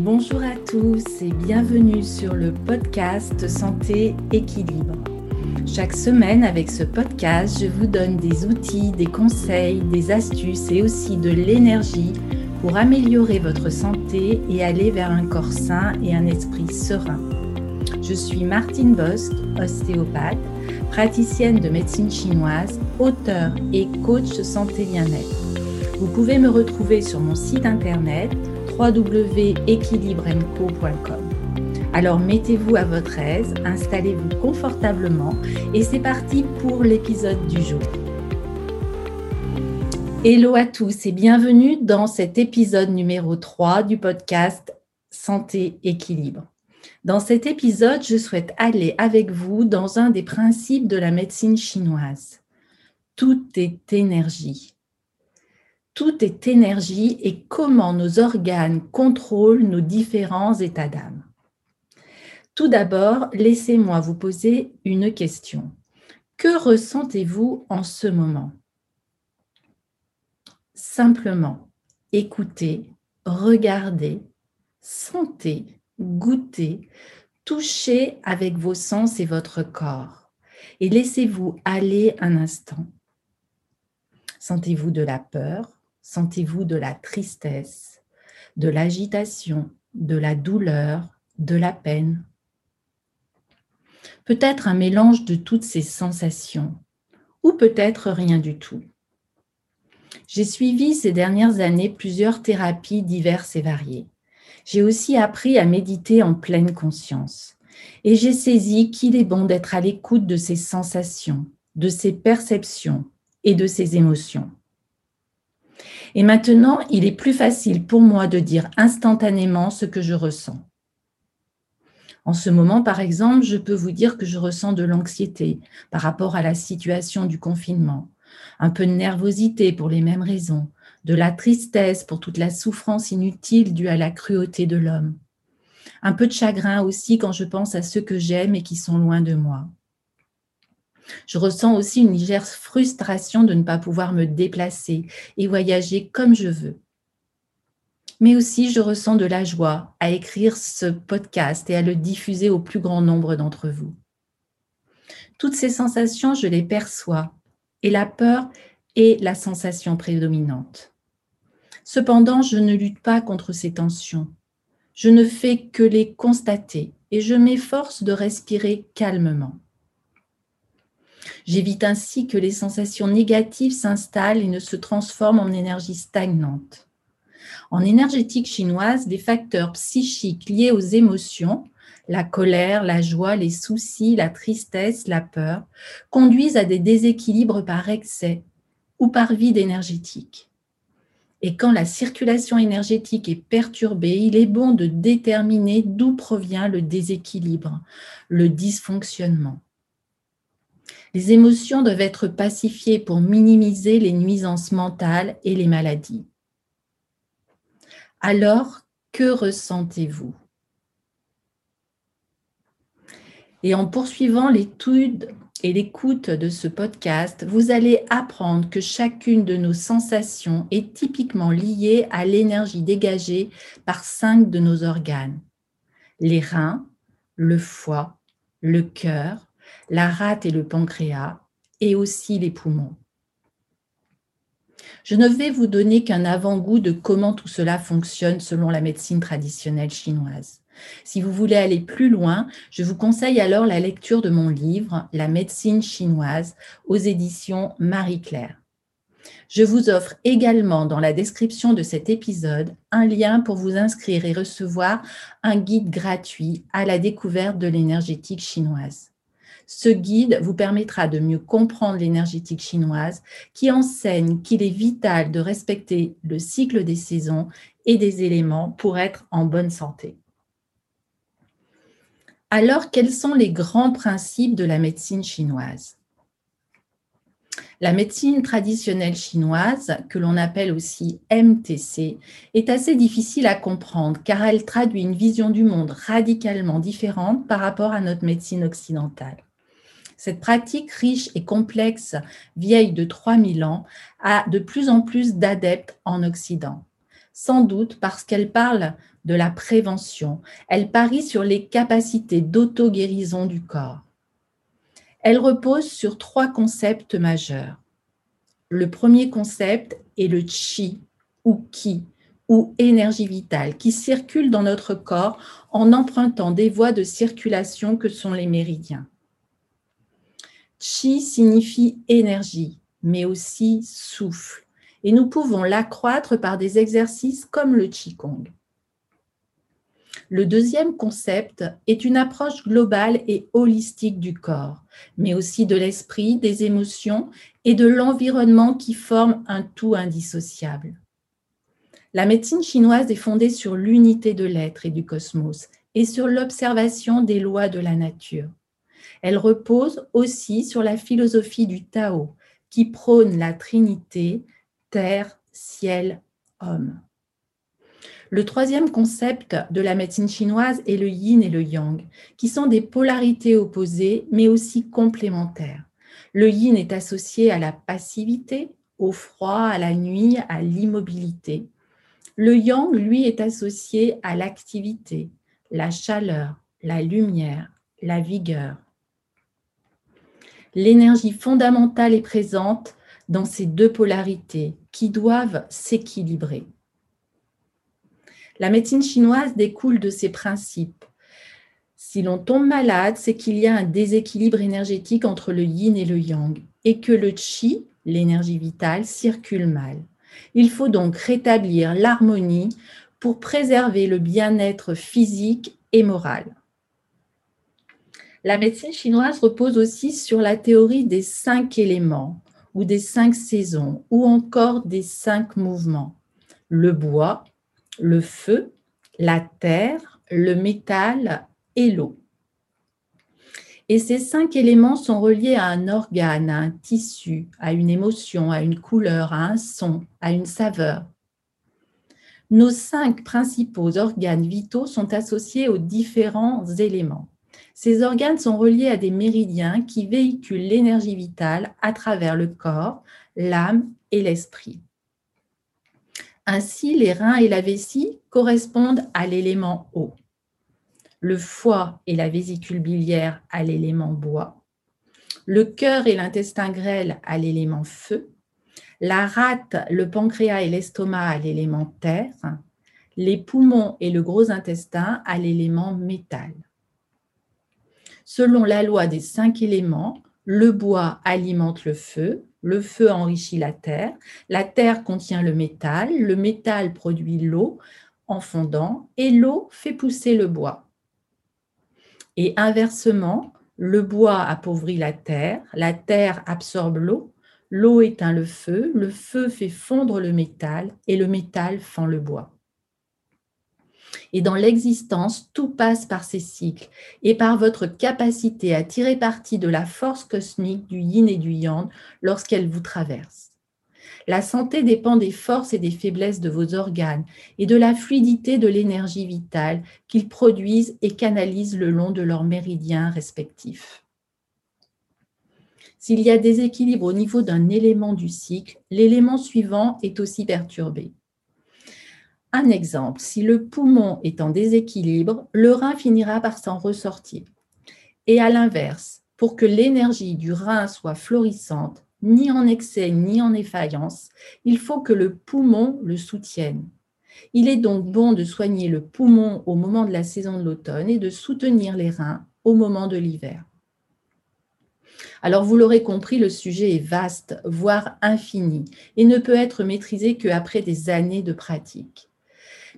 Bonjour à tous et bienvenue sur le podcast Santé Équilibre. Chaque semaine avec ce podcast, je vous donne des outils, des conseils, des astuces et aussi de l'énergie pour améliorer votre santé et aller vers un corps sain et un esprit serein. Je suis Martine Bosque, ostéopathe, praticienne de médecine chinoise, auteur et coach santé bien-être. Vous pouvez me retrouver sur mon site internet www.équilibrenco.com. Alors mettez-vous à votre aise, installez-vous confortablement et c'est parti pour l'épisode du jour. Hello à tous et bienvenue dans cet épisode numéro 3 du podcast Santé Équilibre. Dans cet épisode, je souhaite aller avec vous dans un des principes de la médecine chinoise. Tout est énergie. Tout est énergie et comment nos organes contrôlent nos différents états d'âme. Tout d'abord, laissez-moi vous poser une question. Que ressentez-vous en ce moment? Simplement, écoutez, regardez, sentez, goûtez, touchez avec vos sens et votre corps et laissez-vous aller un instant. Sentez-vous de la peur, Sentez-vous de la tristesse, de l'agitation, de la douleur, de la peine? Peut-être un mélange de toutes ces sensations, ou peut-être rien du tout. J'ai suivi ces dernières années plusieurs thérapies diverses et variées. J'ai aussi appris à méditer en pleine conscience. Et j'ai saisi qu'il est bon d'être à l'écoute de ces sensations, de ces perceptions et de ces émotions. Et maintenant, il est plus facile pour moi de dire instantanément ce que je ressens. En ce moment, par exemple, je peux vous dire que je ressens de l'anxiété par rapport à la situation du confinement, un peu de nervosité pour les mêmes raisons, de la tristesse pour toute la souffrance inutile due à la cruauté de l'homme, un peu de chagrin aussi quand je pense à ceux que j'aime et qui sont loin de moi. Je ressens aussi une légère frustration de ne pas pouvoir me déplacer et voyager comme je veux. Mais aussi, je ressens de la joie à écrire ce podcast et à le diffuser au plus grand nombre d'entre vous. Toutes ces sensations, je les perçois et la peur est la sensation prédominante. Cependant, je ne lutte pas contre ces tensions. Je ne fais que les constater et je m'efforce de respirer calmement. J'évite ainsi que les sensations négatives s'installent et ne se transforment en énergie stagnante. En énergétique chinoise, les facteurs psychiques liés aux émotions, la colère, la joie, les soucis, la tristesse, la peur, conduisent à des déséquilibres par excès ou par vide énergétique. Et quand la circulation énergétique est perturbée, il est bon de déterminer d'où provient le déséquilibre, le dysfonctionnement. Les émotions doivent être pacifiées pour minimiser les nuisances mentales et les maladies. Alors, que ressentez-vous? Et en poursuivant l'étude et l'écoute de ce podcast, vous allez apprendre que chacune de nos sensations est typiquement liée à l'énergie dégagée par cinq de nos organes. Les reins, le foie, le cœur, la rate et le pancréas, et aussi les poumons. Je ne vais vous donner qu'un avant-goût de comment tout cela fonctionne selon la médecine traditionnelle chinoise. Si vous voulez aller plus loin, je vous conseille alors la lecture de mon livre La médecine chinoise aux éditions Marie-Claire. Je vous offre également dans la description de cet épisode un lien pour vous inscrire et recevoir un guide gratuit à la découverte de l'énergétique chinoise. Ce guide vous permettra de mieux comprendre l'énergétique chinoise qui enseigne qu'il est vital de respecter le cycle des saisons et des éléments pour être en bonne santé. Alors, quels sont les grands principes de la médecine chinoise? La médecine traditionnelle chinoise, que l'on appelle aussi MTC, est assez difficile à comprendre car elle traduit une vision du monde radicalement différente par rapport à notre médecine occidentale. Cette pratique riche et complexe, vieille de 3000 ans, a de plus en plus d'adeptes en Occident. sans doute parce qu'elle parle de la prévention. Elle parie sur les capacités d'auto-guérison du corps. Elle repose sur trois concepts majeurs. Le premier concept est le chi ou ki ou énergie vitale qui circule dans notre corps en empruntant des voies de circulation que sont les méridiens. Chi signifie énergie, mais aussi souffle, et nous pouvons l'accroître par des exercices comme le Qigong. Le deuxième concept est une approche globale et holistique du corps, mais aussi de l'esprit, des émotions et de l'environnement qui forment un tout indissociable. La médecine chinoise est fondée sur l'unité de l'être et du cosmos et sur l'observation des lois de la nature. Elle repose aussi sur la philosophie du Tao, qui prône la Trinité, terre, ciel, homme. Le troisième concept de la médecine chinoise est le yin et le yang, qui sont des polarités opposées, mais aussi complémentaires. Le yin est associé à la passivité, au froid, à la nuit, à l'immobilité. Le yang, lui, est associé à l'activité, la chaleur, la lumière, la vigueur. L'énergie fondamentale est présente dans ces deux polarités qui doivent s'équilibrer. La médecine chinoise découle de ces principes. Si l'on tombe malade, c'est qu'il y a un déséquilibre énergétique entre le yin et le yang et que le qi, l'énergie vitale, circule mal. Il faut donc rétablir l'harmonie pour préserver le bien-être physique et moral. La médecine chinoise repose aussi sur la théorie des cinq éléments ou des cinq saisons ou encore des cinq mouvements. Le bois, le feu, la terre, le métal et l'eau. Et ces cinq éléments sont reliés à un organe, à un tissu, à une émotion, à une couleur, à un son, à une saveur. Nos cinq principaux organes vitaux sont associés aux différents éléments. Ces organes sont reliés à des méridiens qui véhiculent l'énergie vitale à travers le corps, l'âme et l'esprit. Ainsi, les reins et la vessie correspondent à l'élément eau le foie et la vésicule biliaire à l'élément bois, le cœur et l'intestin grêle à l'élément feu, la rate, le pancréas et l'estomac à l'élément terre, les poumons et le gros intestin à l'élément métal. Selon la loi des cinq éléments, le bois alimente le feu, le feu enrichit la terre, la terre contient le métal, le métal produit l'eau en fondant et l'eau fait pousser le bois. Et inversement, le bois appauvrit la terre, la terre absorbe l'eau, l'eau éteint le feu, le feu fait fondre le métal et le métal fend le bois. Et dans l'existence, tout passe par ces cycles et par votre capacité à tirer parti de la force cosmique du yin et du yang lorsqu'elle vous traverse. La santé dépend des forces et des faiblesses de vos organes et de la fluidité de l'énergie vitale qu'ils produisent et canalisent le long de leurs méridiens respectifs. S'il y a des équilibres au niveau d'un élément du cycle, l'élément suivant est aussi perturbé. Un exemple, si le poumon est en déséquilibre, le rein finira par s'en ressortir. Et à l'inverse, pour que l'énergie du rein soit florissante, ni en excès ni en effaillance, il faut que le poumon le soutienne. Il est donc bon de soigner le poumon au moment de la saison de l'automne et de soutenir les reins au moment de l'hiver. Alors vous l'aurez compris, le sujet est vaste, voire infini, et ne peut être maîtrisé qu'après des années de pratique.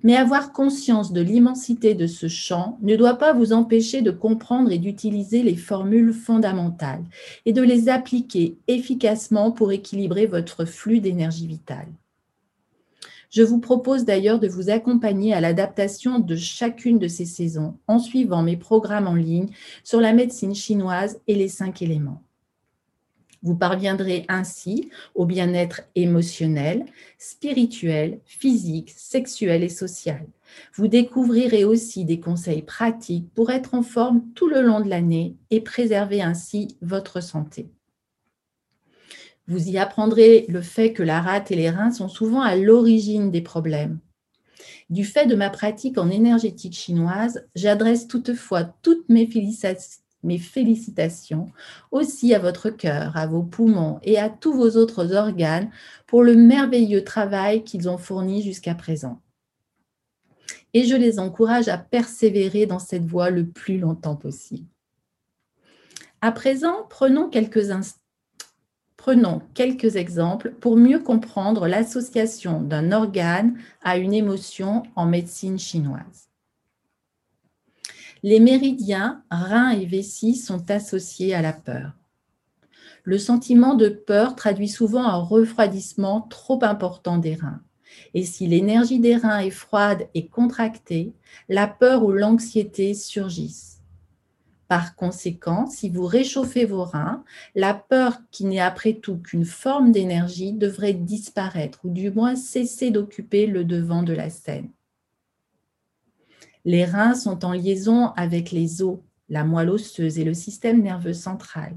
Mais avoir conscience de l'immensité de ce champ ne doit pas vous empêcher de comprendre et d'utiliser les formules fondamentales et de les appliquer efficacement pour équilibrer votre flux d'énergie vitale. Je vous propose d'ailleurs de vous accompagner à l'adaptation de chacune de ces saisons en suivant mes programmes en ligne sur la médecine chinoise et les cinq éléments. Vous parviendrez ainsi au bien-être émotionnel, spirituel, physique, sexuel et social. Vous découvrirez aussi des conseils pratiques pour être en forme tout le long de l'année et préserver ainsi votre santé. Vous y apprendrez le fait que la rate et les reins sont souvent à l'origine des problèmes. Du fait de ma pratique en énergétique chinoise, j'adresse toutefois toutes mes félicitations aussi à votre cœur, à vos poumons et à tous vos autres organes pour le merveilleux travail qu'ils ont fourni jusqu'à présent. Et je les encourage à persévérer dans cette voie le plus longtemps possible. À présent, prenons quelques Prenons quelques exemples pour mieux comprendre l'association d'un organe à une émotion en médecine chinoise. Les méridiens reins et vessie sont associés à la peur. Le sentiment de peur traduit souvent un refroidissement trop important des reins. Et si l'énergie des reins est froide et contractée, la peur ou l'anxiété surgissent. Par conséquent, si vous réchauffez vos reins, la peur, qui n'est après tout qu'une forme d'énergie, devrait disparaître ou du moins cesser d'occuper le devant de la scène. Les reins sont en liaison avec les os, la moelle osseuse et le système nerveux central.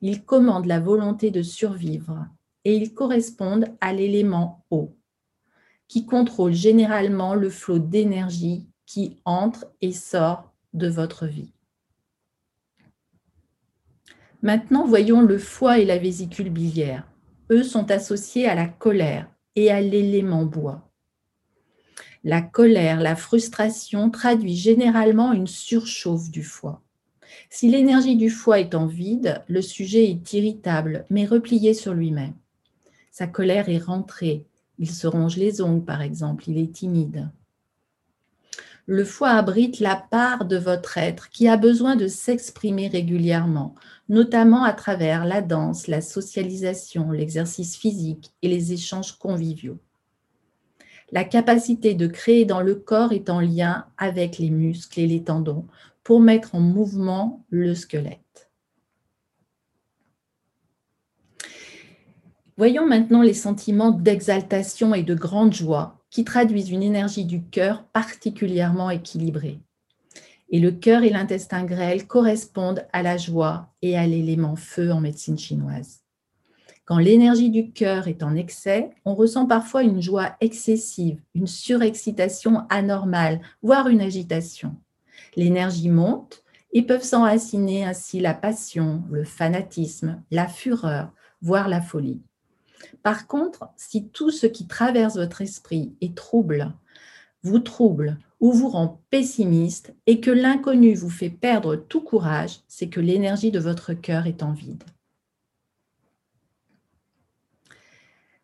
Ils commandent la volonté de survivre et ils correspondent à l'élément eau, qui contrôle généralement le flot d'énergie qui entre et sort de votre vie. Maintenant, voyons le foie et la vésicule biliaire. Eux sont associés à la colère et à l'élément bois. La colère, la frustration traduit généralement une surchauffe du foie. Si l'énergie du foie est en vide, le sujet est irritable, mais replié sur lui-même. Sa colère est rentrée. Il se ronge les ongles, par exemple. Il est timide. Le foie abrite la part de votre être qui a besoin de s'exprimer régulièrement, notamment à travers la danse, la socialisation, l'exercice physique et les échanges conviviaux. La capacité de créer dans le corps est en lien avec les muscles et les tendons pour mettre en mouvement le squelette. Voyons maintenant les sentiments d'exaltation et de grande joie qui traduisent une énergie du cœur particulièrement équilibrée et le cœur et l'intestin grêle correspondent à la joie et à l'élément feu en médecine chinoise. Quand l'énergie du cœur est en excès, on ressent parfois une joie excessive, une surexcitation anormale, voire une agitation. L'énergie monte et peuvent s'enraciner ainsi la passion, le fanatisme, la fureur, voire la folie. Par contre, si tout ce qui traverse votre esprit est trouble, vous trouble ou vous rend pessimiste et que l'inconnu vous fait perdre tout courage, c'est que l'énergie de votre cœur est en vide.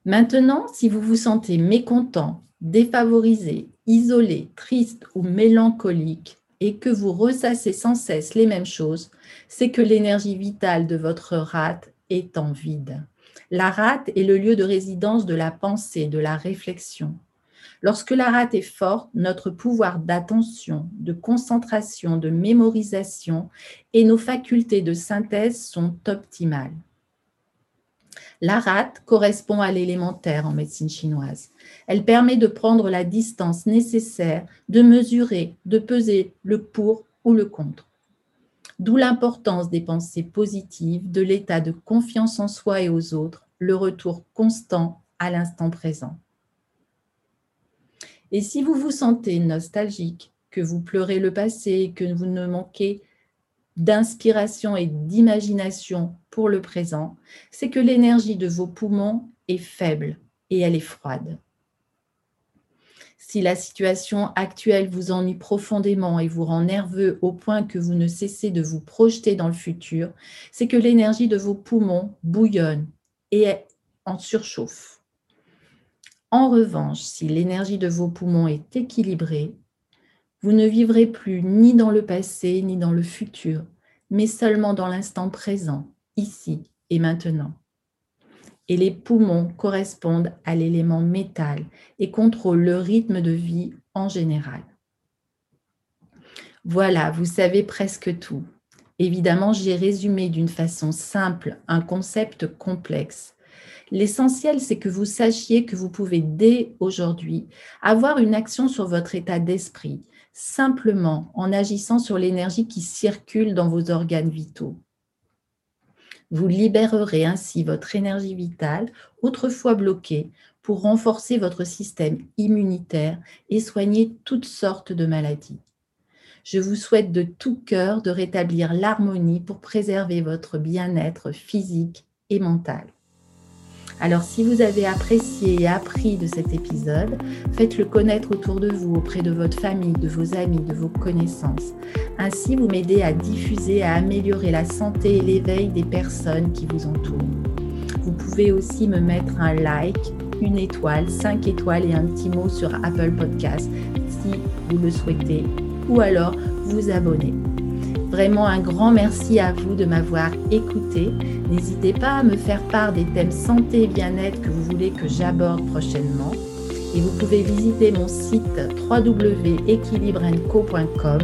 Maintenant, si vous vous sentez mécontent, défavorisé, isolé, triste ou mélancolique et que vous ressassez sans cesse les mêmes choses, c'est que l'énergie vitale de votre rate est en vide. La rate est le lieu de résidence de la pensée, de la réflexion. Lorsque la rate est forte, notre pouvoir d'attention, de concentration, de mémorisation et nos facultés de synthèse sont optimales. La rate correspond à l'élémentaire en médecine chinoise. Elle permet de prendre la distance nécessaire, de mesurer, de peser le pour ou le contre. D'où l'importance des pensées positives, de l'état de confiance en soi et aux autres, le retour constant à l'instant présent. Et si vous vous sentez nostalgique, que vous pleurez le passé, que vous ne manquez d'inspiration et d'imagination pour le présent, c'est que l'énergie de vos poumons est faible et elle est froide. Si la situation actuelle vous ennuie profondément et vous rend nerveux au point que vous ne cessez de vous projeter dans le futur, c'est que l'énergie de vos poumons bouillonne et est en surchauffe. En revanche, si l'énergie de vos poumons est équilibrée, vous ne vivrez plus ni dans le passé ni dans le futur, mais seulement dans l'instant présent, ici et maintenant. Et les poumons correspondent à l'élément métal et contrôlent le rythme de vie en général. Voilà, vous savez presque tout. Évidemment, j'ai résumé d'une façon simple un concept complexe L'essentiel, c'est que vous sachiez que vous pouvez dès aujourd'hui avoir une action sur votre état d'esprit, simplement en agissant sur l'énergie qui circule dans vos organes vitaux. Vous libérerez ainsi votre énergie vitale, autrefois bloquée, pour renforcer votre système immunitaire et soigner toutes sortes de maladies. Je vous souhaite de tout cœur de rétablir l'harmonie pour préserver votre bien-être physique et mental. Alors si vous avez apprécié et appris de cet épisode, faites-le connaître autour de vous, auprès de votre famille, de vos amis, de vos connaissances. Ainsi, vous m'aidez à diffuser, à améliorer la santé et l'éveil des personnes qui vous entourent. Vous pouvez aussi me mettre un like, une étoile, cinq étoiles et un petit mot sur Apple Podcast si vous le souhaitez, ou alors vous abonner. Vraiment un grand merci à vous de m'avoir écouté. N'hésitez pas à me faire part des thèmes santé et bien-être que vous voulez que j'aborde prochainement. Et vous pouvez visiter mon site www.equilibrenco.com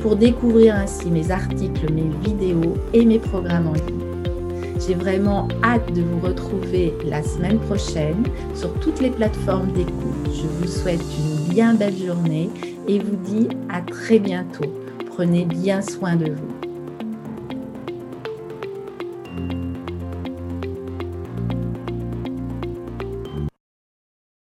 pour découvrir ainsi mes articles, mes vidéos et mes programmes en ligne. J'ai vraiment hâte de vous retrouver la semaine prochaine sur toutes les plateformes d'écoute. Je vous souhaite une bien belle journée et vous dis à très bientôt. Prenez bien soin de vous.